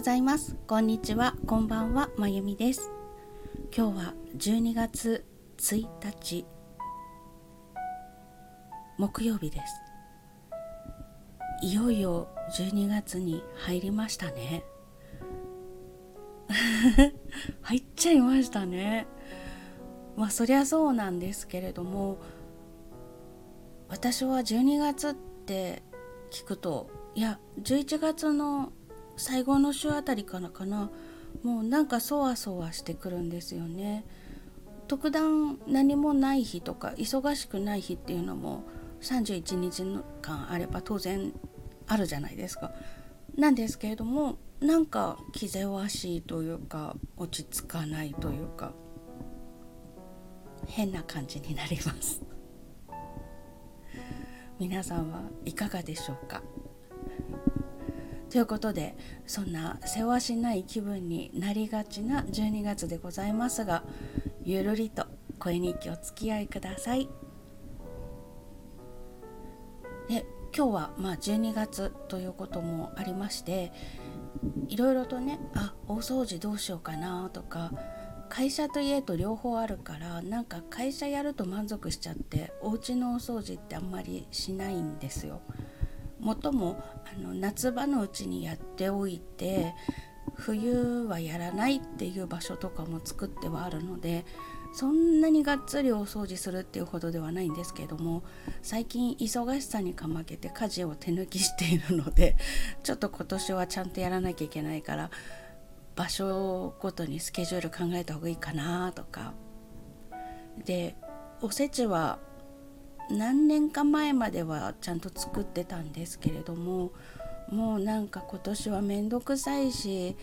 ございます。こんにちは。こんばんは。まゆみです。今日は12月1日木曜日です。いよいよ12月に入りましたね。入っちゃいましたね。まあそりゃそうなんですけれども私は12月って聞くといや11月の最後の週あたりからかなもうなんかそわそわしてくるんですよね。特段何もない日とか忙しくない日っていうのも31日間あれば当然あるじゃないですか。なんですけれどもなんか気ぜわしいというか落ち着かないというか変な感じになります皆さんはいかがでしょうか？ということでそんなせわしない気分になりがちな12月でございますがゆるりと声日記お付き合いください。で今日はまあ12月ということもありましていろいろとねあ大掃除どうしようかなとか会社と家と両方あるからなんか会社やると満足しちゃってお家のお掃除ってあんまりしないんですよ。もともあの夏場のうちにやっておいて冬はやらないっていう場所とかも作ってはあるのでそんなにがっつりお掃除するっていうほどではないんですけども最近忙しさにかまけて家事を手抜きしているので ちょっと今年はちゃんとやらなきゃいけないから場所ごとにスケジュール考えた方がいいかなとか。でおせちは何年か前まではちゃんと作ってたんですけれどももうなんか今年は面倒くさいし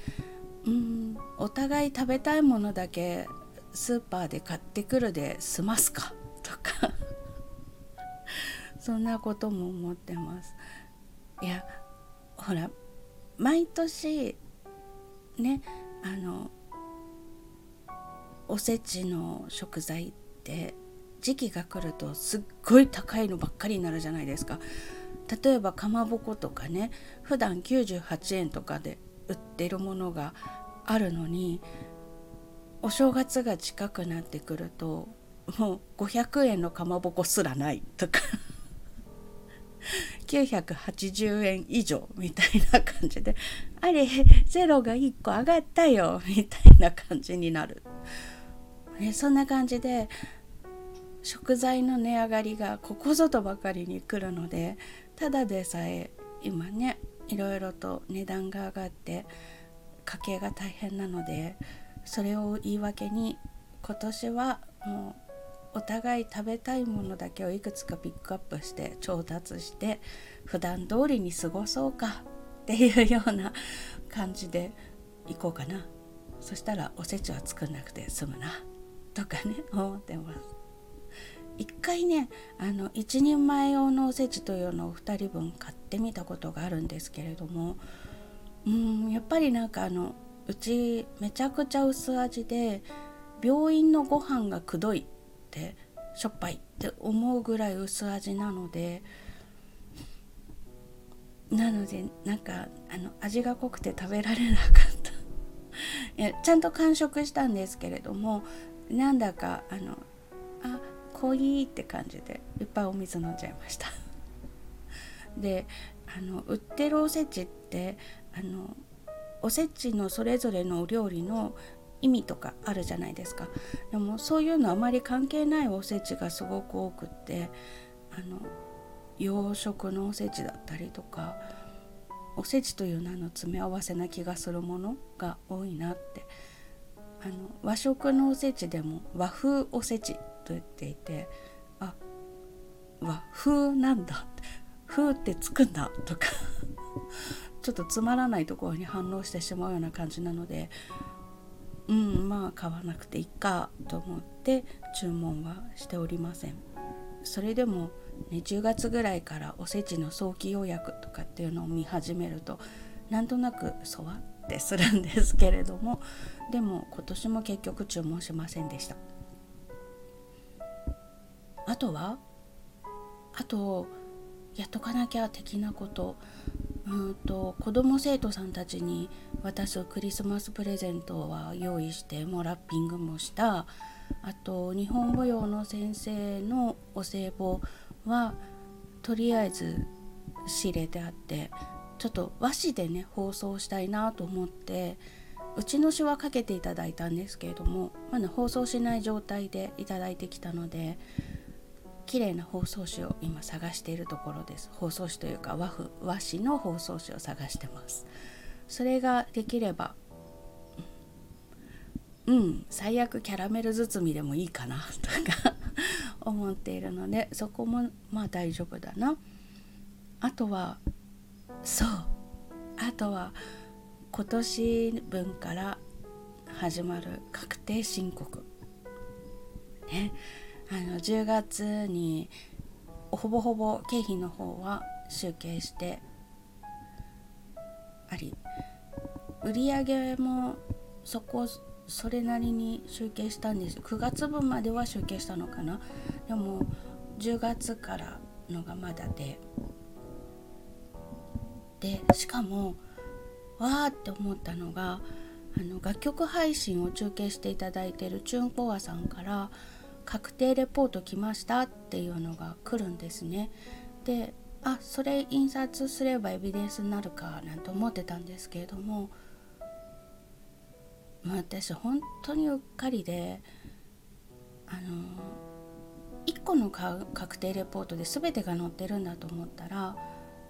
うんお互い食べたいものだけスーパーで買ってくるで済ますか？とか そんなことも思ってます。いやほら毎年ねあのおせちの食材って時期が来るとすっごい高いのばっかりになるじゃないですか。例えばかまぼことかね普段98円とかで売ってるものがあるのにお正月が近くなってくるともう500円のかまぼこすらないとか。980円以上みたいな感じであれゼロが1個上がったよみたいな感じになる、ね、そんな感じで食材の値上がりがここぞとばかりに来るのでただでさえ今ねいろいろと値段が上がって家計が大変なのでそれを言い訳に今年はもうお互い食べたいものだけをいくつかピックアップして調達して普段通りに過ごそうかっていうような感じでいこうかな。そしたらおせちは作んなくて済むなとかね思ってます。一回ねあの一人前用のおせちというのを2人分買ってみたことがあるんですけれどもうんやっぱりなんかあのうちめちゃくちゃ薄味で病院のご飯がくどいってしょっぱいって思うぐらい薄味なのでなのでなんかあの味が濃くて食べられなかった。いやちゃんと完食したんですけれどもなんだかあのあ濃いって感じでいっぱいお水飲んじゃいました。であの売ってるおせちってあのおせちのそれぞれのお料理の意味とかあるじゃないですか。でもそういうのあまり関係ないおせちがすごく多くってあの洋食のおせちだったりとかおせちという名の詰め合わせな気がするものが多いなって。あの和食のおせちでも和風おせちと言っていてあ和風なんだ。風ってつくんだ。とか ちょっとつまらないところに反応してしまうような感じなのでうんまあ買わなくていいかと思って注文はしておりません。それでも、ね、10月ぐらいからおせちの早期予約とかっていうのを見始めるとなんとなくそわってするんですけれどもでも今年も結局注文しませんでした。あとは？あとやっとかなきゃ的なこと。うんと子供生徒さんたちに渡すクリスマスプレゼントは用意してもうラッピングもした。あと日本舞踊の先生のお歳暮はとりあえず仕入れてあってちょっと和紙でね包装したいなと思ってうちの詩はかけていただいたんですけれどもまだ包装しない状態でいただいてきたので綺麗な包装紙を今探しているところです。包装紙というか和風和紙の包装紙を探してます。それができればうん最悪キャラメル包みでもいいかな とか思っているのでそこもまあ大丈夫だな。あとはそう。あとは今年分から始まる確定申告。ね。あの10月にほぼほぼ経費の方は集計してあり売上もそこそれなりに集計したんです9月分までは集計したのかな。でも10月からのがまだで。でしかもわーって思ったのがあの楽曲配信を中継していただいているチュンコアさんから「確定レポート来ました」っていうのが来るんですね。であそれ印刷すればエビデンスになるかなんて思ってたんですけれども私本当にうっかりであの1個の確定レポートで全てが載ってるんだと思ったら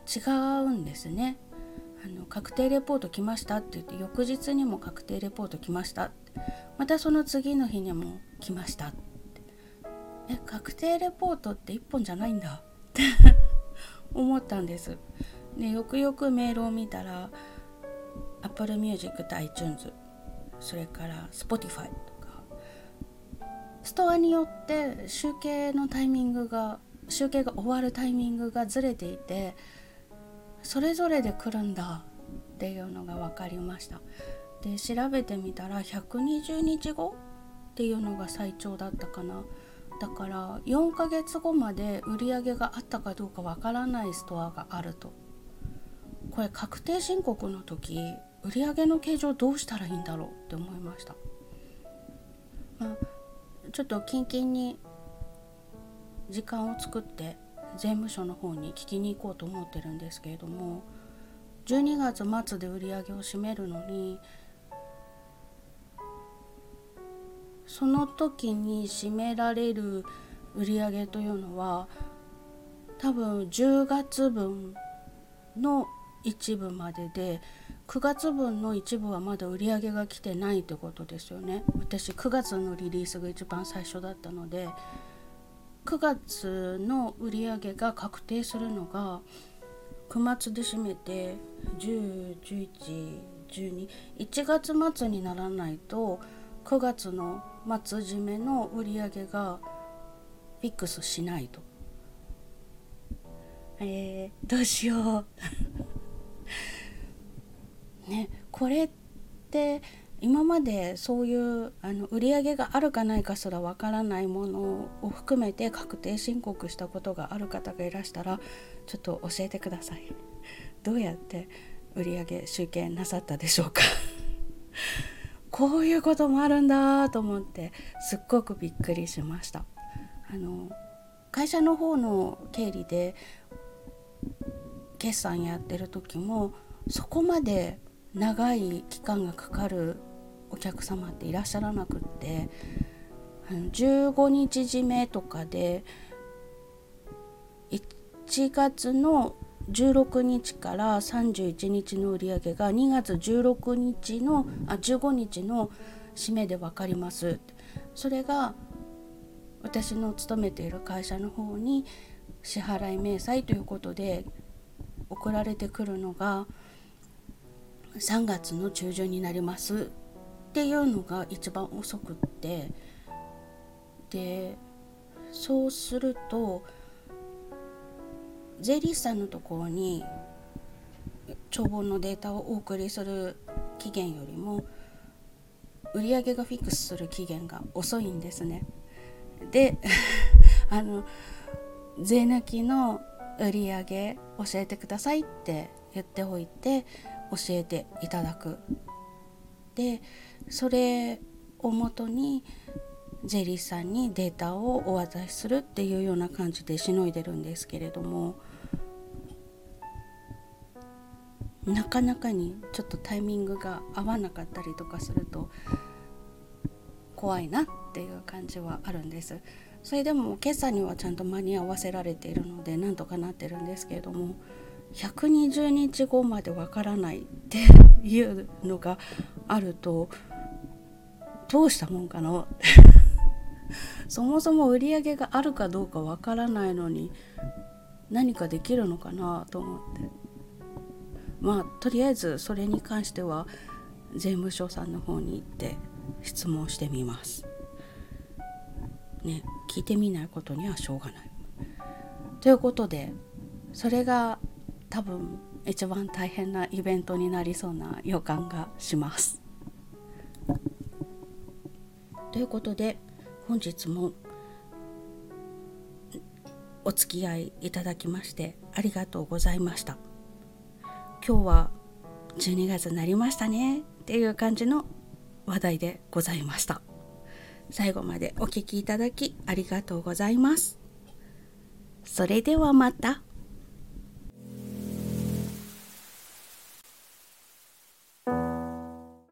違うんですね。あの確定レポート来ましたって言って翌日にも確定レポート来ましたまたその次の日にも来ましたえ確定レポートって1本じゃないんだ。っ て思ったんです。でよくよくメールを見たら Apple Music と iTunes それから Spotify とか。ストアによって集計のタイミングが集計が終わるタイミングがずれていてそれぞれで来るんだっていうのが分かりました。で調べてみたら120日後っていうのが最長だったかな。だから4ヶ月後まで売り上げがあったかどうかわからないストアがあると。これ確定申告の時売り上げの形状どうしたらいいんだろうって思いました、まあ、ちょっとキンキンに時間を作って税務署の方に聞きに行こうと思ってるんですけれども12月末で売り上げを占めるのにその時に占められる売り上げというのは多分10月分の一部までで9月分の一部はまだ売り上げが来てないってことですよね。私9月のリリースが一番最初だったので9月の売り上げが確定するのが9月で締めて101112 1月末にならないと9月の末締めの売り上げがフィックスしないと。えー、どうしよう。ねこれって今までそういうあの売り上げがあるかないかすらわからないものを含めて確定申告したことがある方がいらしたらちょっと教えてください。どうやって売り上げ集計なさったでしょうか。こういうこともあるんだと思ってすっごくびっくりしました。あの会社の方の経理で決算やってる時もそこまで長い期間がかかるお客様っていらっしゃらなくってあの15日締めとかで1月の16日から31日の売り上げが2月16日のあ15日の締めで分かります。それが私の勤めている会社の方に支払い明細ということで送られてくるのが3月の中旬になります。っていうのが一番遅くって。でそうすると税理士さんのところに帳簿のデータをお送りする期限よりも売上がフィックスする期限が遅いんですね。で あの税抜きの売上教えてくださいって言っておいて教えていただくでそれをもとにジェリーさんにデータをお渡しするっていうような感じでしのいでるんですけれどもなかなかにちょっとタイミングが合わなかったりとかすると怖いなっていう感じはあるんです。それでも今朝にはちゃんと間に合わせられているのでなんとかなってるんですけれども120日後までわからないっていうのがあるとどうしたもんかな そもそも売り上げがあるかどうかわからないのに何かできるのかなと思ってまあとりあえずそれに関しては税務署さんの方に行って質問してみます。ね聞いてみないことにはしょうがない。ということでそれが多分一番大変なイベントになりそうな予感がします。ということで本日もお付き合いいただきましてありがとうございました。今日は12月になりましたねっていう感じの話題でございました最後までお聴きいただきありがとうございますそれではまた。